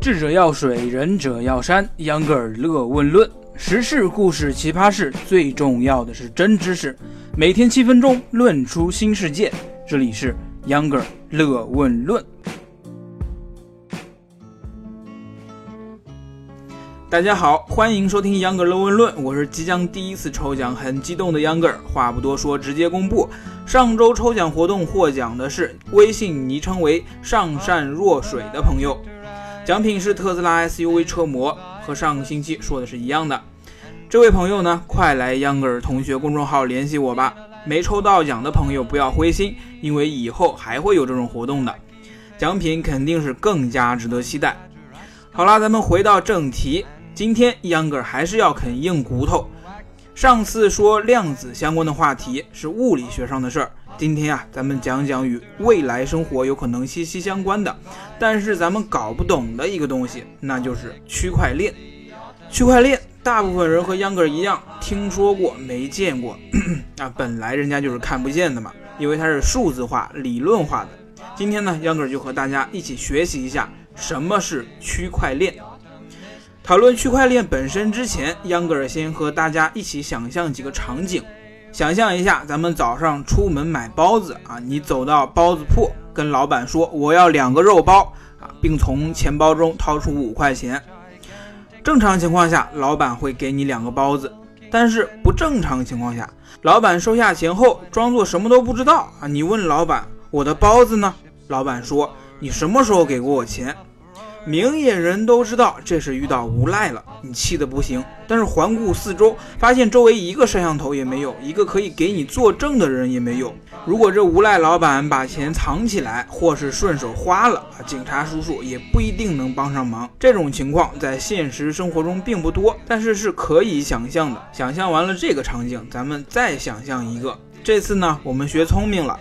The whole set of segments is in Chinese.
智者要水，仁者要山。秧歌尔乐问论时事、故事、奇葩事，最重要的是真知识。每天七分钟，论出新世界。这里是秧歌尔乐问论。大家好，欢迎收听秧歌尔乐问论。我是即将第一次抽奖，很激动的秧歌尔。话不多说，直接公布。上周抽奖活动获奖的是微信昵称为“上善若水”的朋友。奖品是特斯拉 SUV 车模，和上个星期说的是一样的。这位朋友呢，快来秧歌儿同学公众号联系我吧。没抽到奖的朋友不要灰心，因为以后还会有这种活动的，奖品肯定是更加值得期待。好啦，咱们回到正题，今天秧歌尔还是要啃硬骨头。上次说量子相关的话题是物理学上的事儿。今天啊，咱们讲讲与未来生活有可能息息相关的，但是咱们搞不懂的一个东西，那就是区块链。区块链，大部分人和秧歌一样，听说过没见过。啊，本来人家就是看不见的嘛，因为它是数字化、理论化的。今天呢，秧歌就和大家一起学习一下什么是区块链。讨论区块链本身之前，秧歌先和大家一起想象几个场景。想象一下，咱们早上出门买包子啊，你走到包子铺，跟老板说我要两个肉包啊，并从钱包中掏出五块钱。正常情况下，老板会给你两个包子，但是不正常情况下，老板收下钱后装作什么都不知道啊。你问老板我的包子呢？老板说你什么时候给过我钱？明眼人都知道这是遇到无赖了，你气得不行。但是环顾四周，发现周围一个摄像头也没有，一个可以给你作证的人也没有。如果这无赖老板把钱藏起来，或是顺手花了，警察叔叔也不一定能帮上忙。这种情况在现实生活中并不多，但是是可以想象的。想象完了这个场景，咱们再想象一个。这次呢，我们学聪明了，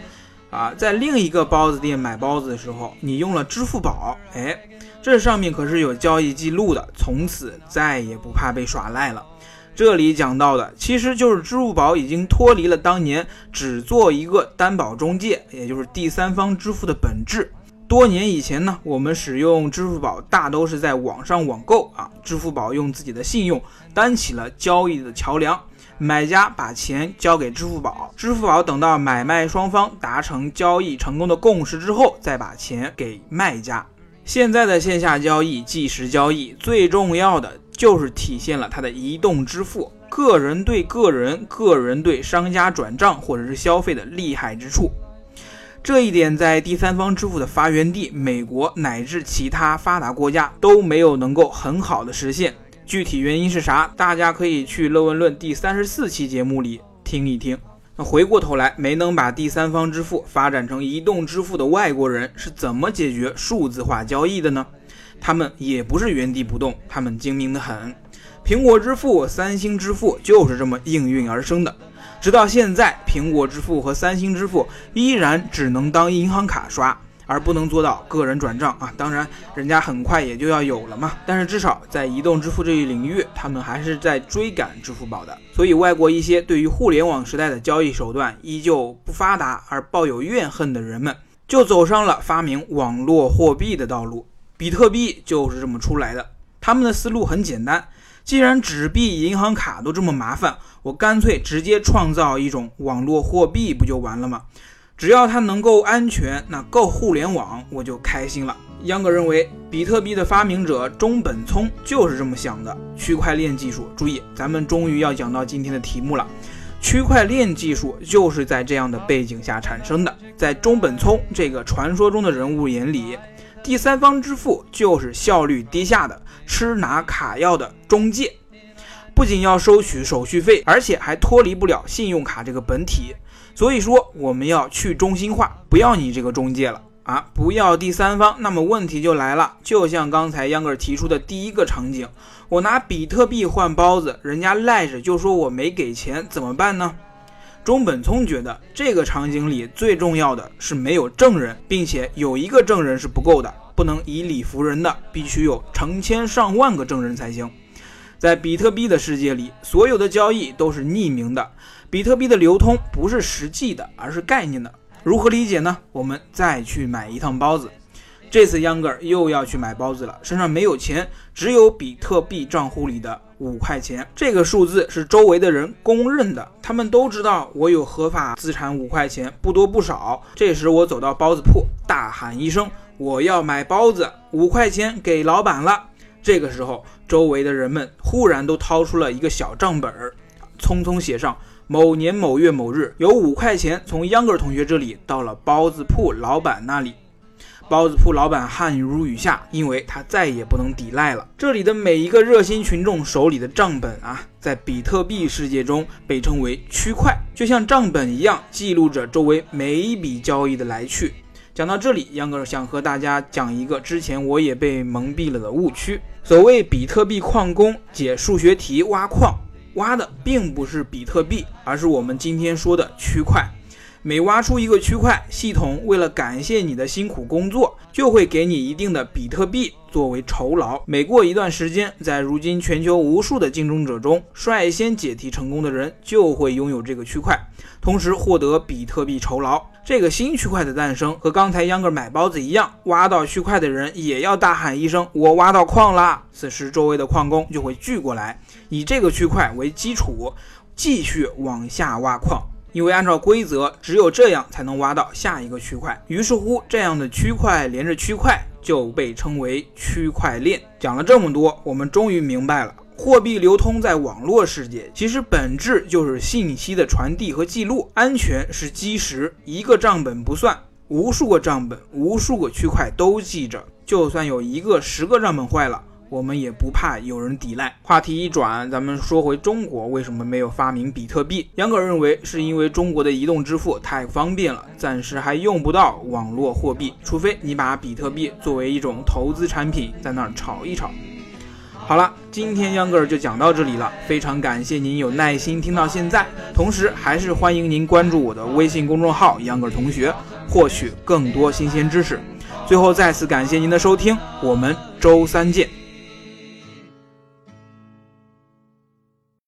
啊，在另一个包子店买包子的时候，你用了支付宝，哎。这上面可是有交易记录的，从此再也不怕被耍赖了。这里讲到的其实就是支付宝已经脱离了当年只做一个担保中介，也就是第三方支付的本质。多年以前呢，我们使用支付宝大都是在网上网购啊，支付宝用自己的信用担起了交易的桥梁，买家把钱交给支付宝，支付宝等到买卖双方达成交易成功的共识之后，再把钱给卖家。现在的线下交易、即时交易，最重要的就是体现了它的移动支付，个人对个人、个人对商家转账或者是消费的厉害之处。这一点在第三方支付的发源地美国乃至其他发达国家都没有能够很好的实现。具体原因是啥？大家可以去《乐问论》第三十四期节目里听一听。那回过头来，没能把第三方支付发展成移动支付的外国人是怎么解决数字化交易的呢？他们也不是原地不动，他们精明的很。苹果支付、三星支付就是这么应运而生的。直到现在，苹果支付和三星支付依然只能当银行卡刷。而不能做到个人转账啊！当然，人家很快也就要有了嘛。但是至少在移动支付这一领域，他们还是在追赶支付宝的。所以，外国一些对于互联网时代的交易手段依旧不发达而抱有怨恨的人们，就走上了发明网络货币的道路。比特币就是这么出来的。他们的思路很简单：既然纸币、银行卡都这么麻烦，我干脆直接创造一种网络货币，不就完了吗？只要它能够安全，那够互联网，我就开心了。秧歌认为，比特币的发明者中本聪就是这么想的。区块链技术，注意，咱们终于要讲到今天的题目了。区块链技术就是在这样的背景下产生的。在中本聪这个传说中的人物眼里，第三方支付就是效率低下的吃拿卡要的中介，不仅要收取手续费，而且还脱离不了信用卡这个本体。所以说，我们要去中心化，不要你这个中介了啊，不要第三方。那么问题就来了，就像刚才秧歌提出的第一个场景，我拿比特币换包子，人家赖着就说我没给钱，怎么办呢？中本聪觉得这个场景里最重要的是没有证人，并且有一个证人是不够的，不能以理服人的，必须有成千上万个证人才行。在比特币的世界里，所有的交易都是匿名的。比特币的流通不是实际的，而是概念的。如何理解呢？我们再去买一趟包子。这次秧歌儿又要去买包子了，身上没有钱，只有比特币账户里的五块钱。这个数字是周围的人公认的，他们都知道我有合法资产五块钱，不多不少。这时我走到包子铺，大喊一声：“我要买包子，五块钱给老板了。”这个时候，周围的人们忽然都掏出了一个小账本儿，匆匆写上某年某月某日有五块钱从秧歌儿同学这里到了包子铺老板那里。包子铺老板汗如雨下，因为他再也不能抵赖了。这里的每一个热心群众手里的账本啊，在比特币世界中被称为区块，就像账本一样，记录着周围每一笔交易的来去。讲到这里，杨哥想和大家讲一个之前我也被蒙蔽了的误区。所谓比特币矿工解数学题挖矿，挖的并不是比特币，而是我们今天说的区块。每挖出一个区块，系统为了感谢你的辛苦工作，就会给你一定的比特币作为酬劳。每过一段时间，在如今全球无数的竞争者中，率先解题成功的人就会拥有这个区块，同时获得比特币酬劳。这个新区块的诞生和刚才秧歌买包子一样，挖到区块的人也要大喊一声“我挖到矿啦”，此时周围的矿工就会聚过来，以这个区块为基础，继续往下挖矿。因为按照规则，只有这样才能挖到下一个区块。于是乎，这样的区块连着区块就被称为区块链。讲了这么多，我们终于明白了，货币流通在网络世界，其实本质就是信息的传递和记录。安全是基石，一个账本不算，无数个账本、无数个区块都记着。就算有一个、十个账本坏了。我们也不怕有人抵赖。话题一转，咱们说回中国，为什么没有发明比特币？杨哥认为是因为中国的移动支付太方便了，暂时还用不到网络货币，除非你把比特币作为一种投资产品在那儿炒一炒。好了，今天秧歌就讲到这里了，非常感谢您有耐心听到现在，同时还是欢迎您关注我的微信公众号“秧歌同学”，获取更多新鲜知识。最后再次感谢您的收听，我们周三见。